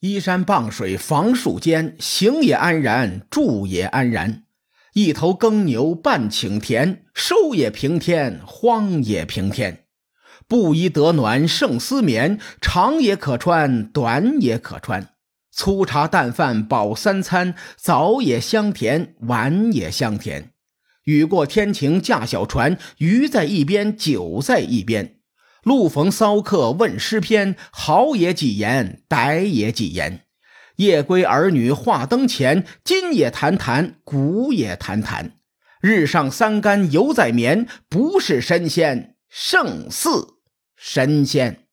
依山傍水，房树间，行也安然，住也安然。一头耕牛半顷田，收也平天，荒也平天。布衣得暖胜丝绵，长也可穿，短也可穿。粗茶淡饭饱三餐，早也香甜，晚也香甜。雨过天晴驾小船，鱼在一边，酒在一边。路逢骚客问诗篇，好也几言，歹也几言。夜归儿女话灯前，今也谈谈，古也谈谈。日上三竿犹在眠，不是神仙胜似神仙。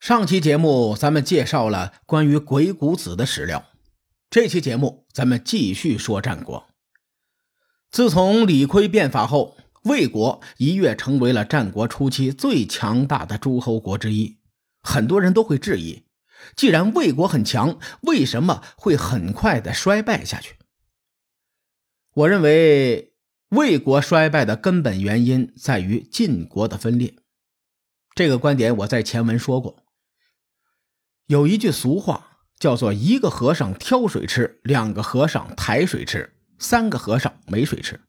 上期节目咱们介绍了关于鬼谷子的史料，这期节目咱们继续说战国。自从李悝变法后，魏国一跃成为了战国初期最强大的诸侯国之一。很多人都会质疑：既然魏国很强，为什么会很快的衰败下去？我认为，魏国衰败的根本原因在于晋国的分裂。这个观点我在前文说过。有一句俗话叫做“一个和尚挑水吃，两个和尚抬水吃，三个和尚没水吃”。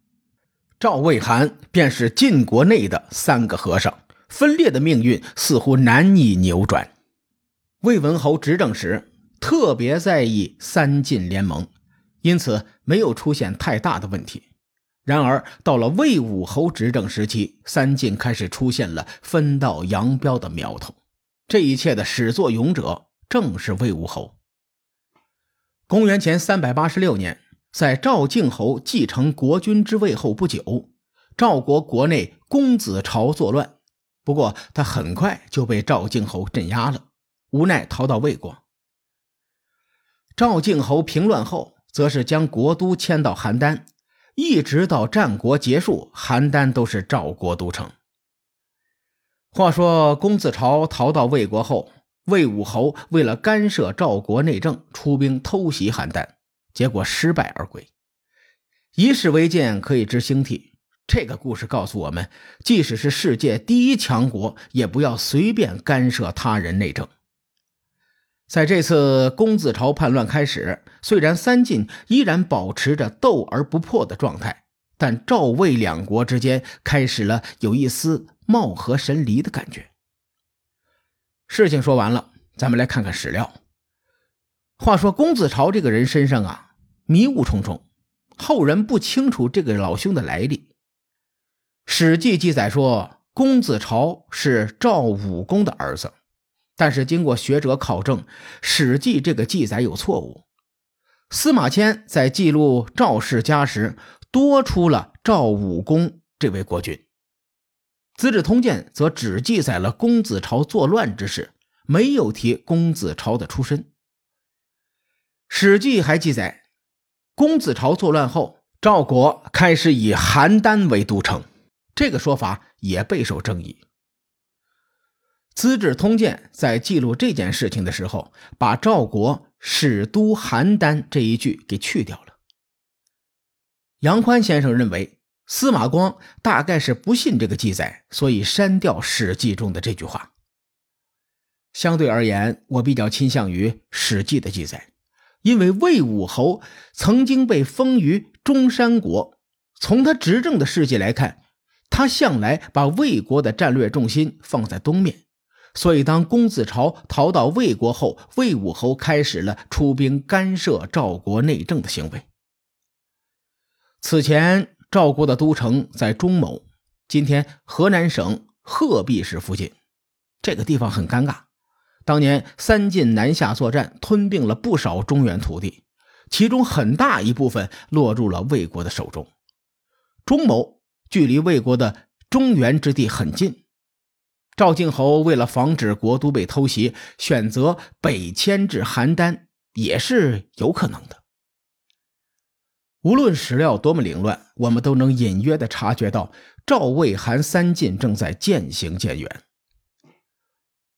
赵、魏、韩便是晋国内的三个和尚，分裂的命运似乎难以扭转。魏文侯执政时特别在意三晋联盟，因此没有出现太大的问题。然而到了魏武侯执政时期，三晋开始出现了分道扬镳的苗头。这一切的始作俑者正是魏武侯。公元前三百八十六年，在赵敬侯继承国君之位后不久，赵国国内公子朝作乱，不过他很快就被赵敬侯镇压了，无奈逃到魏国。赵敬侯平乱后，则是将国都迁到邯郸，一直到战国结束，邯郸都是赵国都城。话说，公子朝逃到魏国后，魏武侯为了干涉赵国内政，出兵偷袭邯郸，结果失败而归。以史为鉴，可以知兴替。这个故事告诉我们，即使是世界第一强国，也不要随便干涉他人内政。在这次公子朝叛乱开始，虽然三晋依然保持着斗而不破的状态，但赵魏两国之间开始了有一丝。貌合神离的感觉。事情说完了，咱们来看看史料。话说公子朝这个人身上啊，迷雾重重，后人不清楚这个老兄的来历。《史记》记载说，公子朝是赵武公的儿子，但是经过学者考证，《史记》这个记载有错误。司马迁在记录赵氏家时，多出了赵武公这位国君。《资治通鉴》则只记载了公子朝作乱之事，没有提公子朝的出身。《史记》还记载，公子朝作乱后，赵国开始以邯郸为都城，这个说法也备受争议。《资治通鉴》在记录这件事情的时候，把“赵国始都邯郸”这一句给去掉了。杨宽先生认为。司马光大概是不信这个记载，所以删掉《史记》中的这句话。相对而言，我比较倾向于《史记》的记载，因为魏武侯曾经被封于中山国，从他执政的事迹来看，他向来把魏国的战略重心放在东面，所以当公子朝逃到魏国后，魏武侯开始了出兵干涉赵国内政的行为。此前。赵国的都城在中牟，今天河南省鹤壁市附近。这个地方很尴尬。当年三晋南下作战，吞并了不少中原土地，其中很大一部分落入了魏国的手中。中牟距离魏国的中原之地很近，赵敬侯为了防止国都被偷袭，选择北迁至邯郸，也是有可能的。无论史料多么凌乱，我们都能隐约的察觉到赵、魏、韩三晋正在渐行渐远。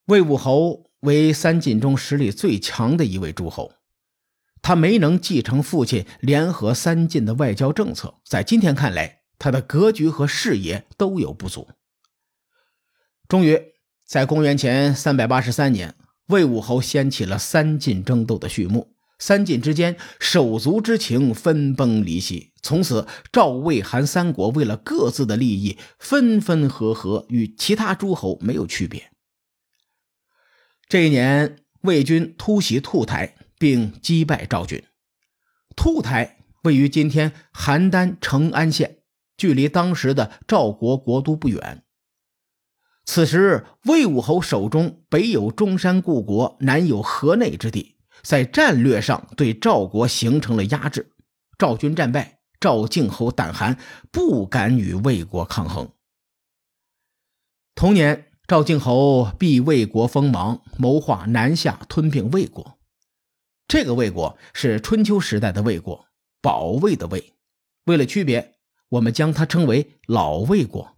魏武侯为三晋中实力最强的一位诸侯，他没能继承父亲联合三晋的外交政策，在今天看来，他的格局和视野都有不足。终于，在公元前三百八十三年，魏武侯掀起了三晋争斗的序幕。三晋之间，手足之情分崩离析。从此，赵、魏、韩三国为了各自的利益，分分合合，与其他诸侯没有区别。这一年，魏军突袭兔台，并击败赵军。兔台位于今天邯郸成安县，距离当时的赵国国都不远。此时，魏武侯手中北有中山故国，南有河内之地。在战略上对赵国形成了压制，赵军战败，赵敬侯胆寒，不敢与魏国抗衡。同年，赵敬侯避魏国锋芒，谋划南下吞并魏国。这个魏国是春秋时代的魏国，保卫的魏。为了区别，我们将它称为老魏国。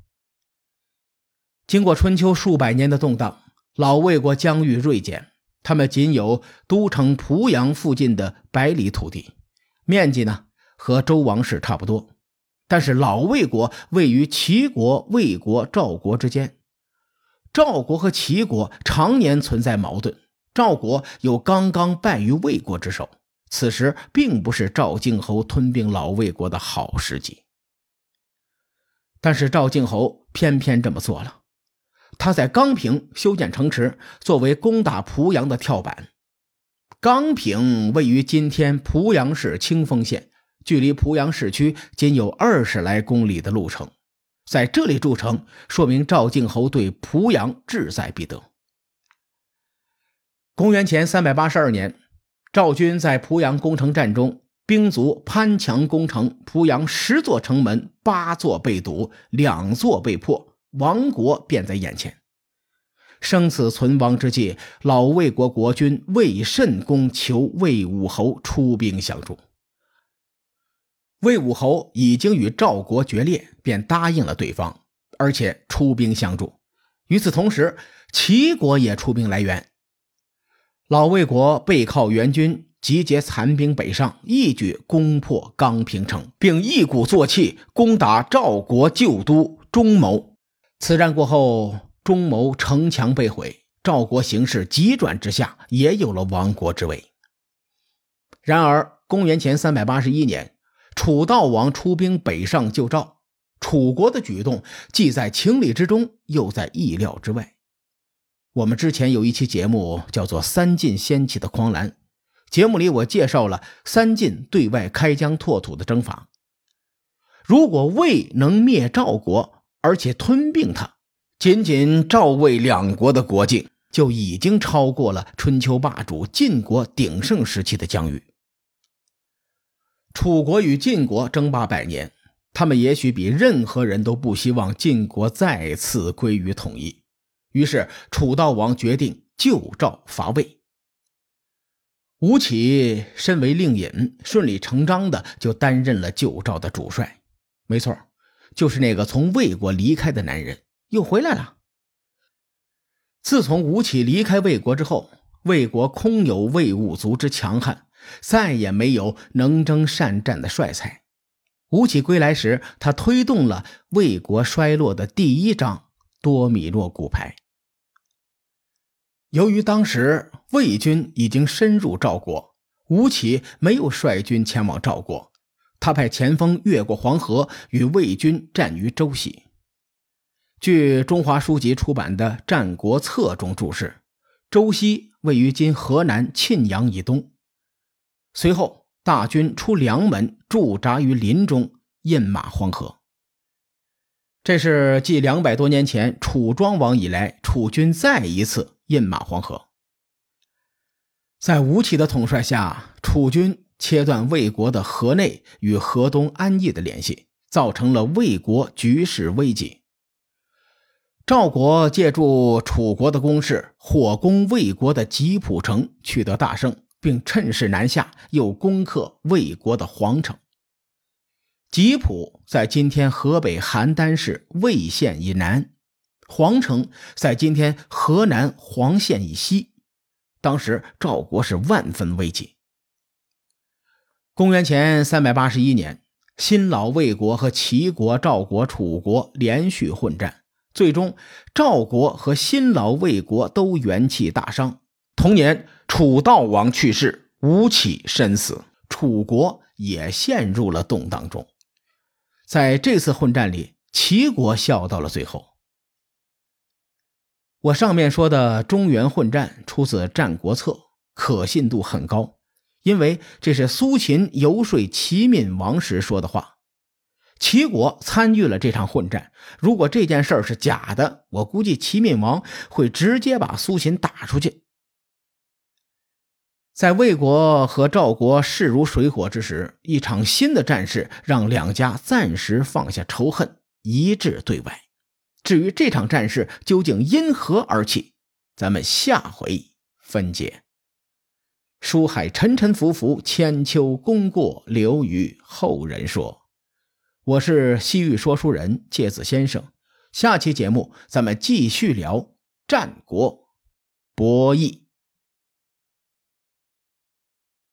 经过春秋数百年的动荡，老魏国疆域锐减。他们仅有都城濮阳附近的百里土地，面积呢和周王室差不多。但是老魏国位于齐国、魏国、赵国之间，赵国和齐国常年存在矛盾，赵国又刚刚败于魏国之手，此时并不是赵敬侯吞并老魏国的好时机。但是赵敬侯偏偏这么做了。他在钢平修建城池，作为攻打濮阳的跳板。钢平位于今天濮阳市清丰县，距离濮阳市区仅有二十来公里的路程。在这里筑城，说明赵敬侯对濮阳志在必得。公元前三百八十二年，赵军在濮阳攻城战中，兵卒攀墙攻城，濮阳十座城门八座被堵，两座被破。亡国便在眼前，生死存亡之际，老魏国国君魏慎公求魏武侯出兵相助。魏武侯已经与赵国决裂，便答应了对方，而且出兵相助。与此同时，齐国也出兵来援。老魏国背靠援军，集结残兵北上，一举攻破钢平城，并一鼓作气攻打赵国旧都中牟。此战过后，中牟城墙被毁，赵国形势急转直下，也有了亡国之危。然而，公元前三百八十一年，楚悼王出兵北上救赵，楚国的举动既在情理之中，又在意料之外。我们之前有一期节目叫做《三晋掀起的狂澜》，节目里我介绍了三晋对外开疆拓土的征法。如果魏能灭赵国，而且吞并他，仅仅赵魏两国的国境就已经超过了春秋霸主晋国鼎盛时期的疆域。楚国与晋国争霸百年，他们也许比任何人都不希望晋国再次归于统一。于是，楚悼王决定救赵伐魏。吴起身为令尹，顺理成章的就担任了救赵的主帅。没错。就是那个从魏国离开的男人又回来了。自从吴起离开魏国之后，魏国空有魏武卒之强悍，再也没有能征善战的帅才。吴起归来时，他推动了魏国衰落的第一张多米诺骨牌。由于当时魏军已经深入赵国，吴起没有率军前往赵国。他派前锋越过黄河，与魏军战于周西。据中华书籍出版的《战国策》中注释，周西位于今河南沁阳以东。随后，大军出梁门，驻扎于林中，饮马黄河。这是继两百多年前楚庄王以来，楚军再一次饮马黄河。在吴起的统帅下，楚军。切断魏国的河内与河东安邑的联系，造成了魏国局势危急。赵国借助楚国的攻势，火攻魏国的吉普城，取得大胜，并趁势南下，又攻克魏国的皇城。吉普在今天河北邯郸市魏县以南，皇城在今天河南黄县以西。当时赵国是万分危急。公元前三百八十一年，新老魏国和齐国、赵国、楚国连续混战，最终赵国和新老魏国都元气大伤，同年，楚悼王去世，吴起身死，楚国也陷入了动荡中。在这次混战里，齐国笑到了最后。我上面说的中原混战出自《战国策》，可信度很高，因为这是苏秦游说齐闵王时说的话。齐国参与了这场混战，如果这件事是假的，我估计齐闵王会直接把苏秦打出去。在魏国和赵国势如水火之时，一场新的战事让两家暂时放下仇恨，一致对外。至于这场战事究竟因何而起，咱们下回分解。书海沉沉浮浮，千秋功过留于后人说。我是西域说书人介子先生，下期节目咱们继续聊战国博弈。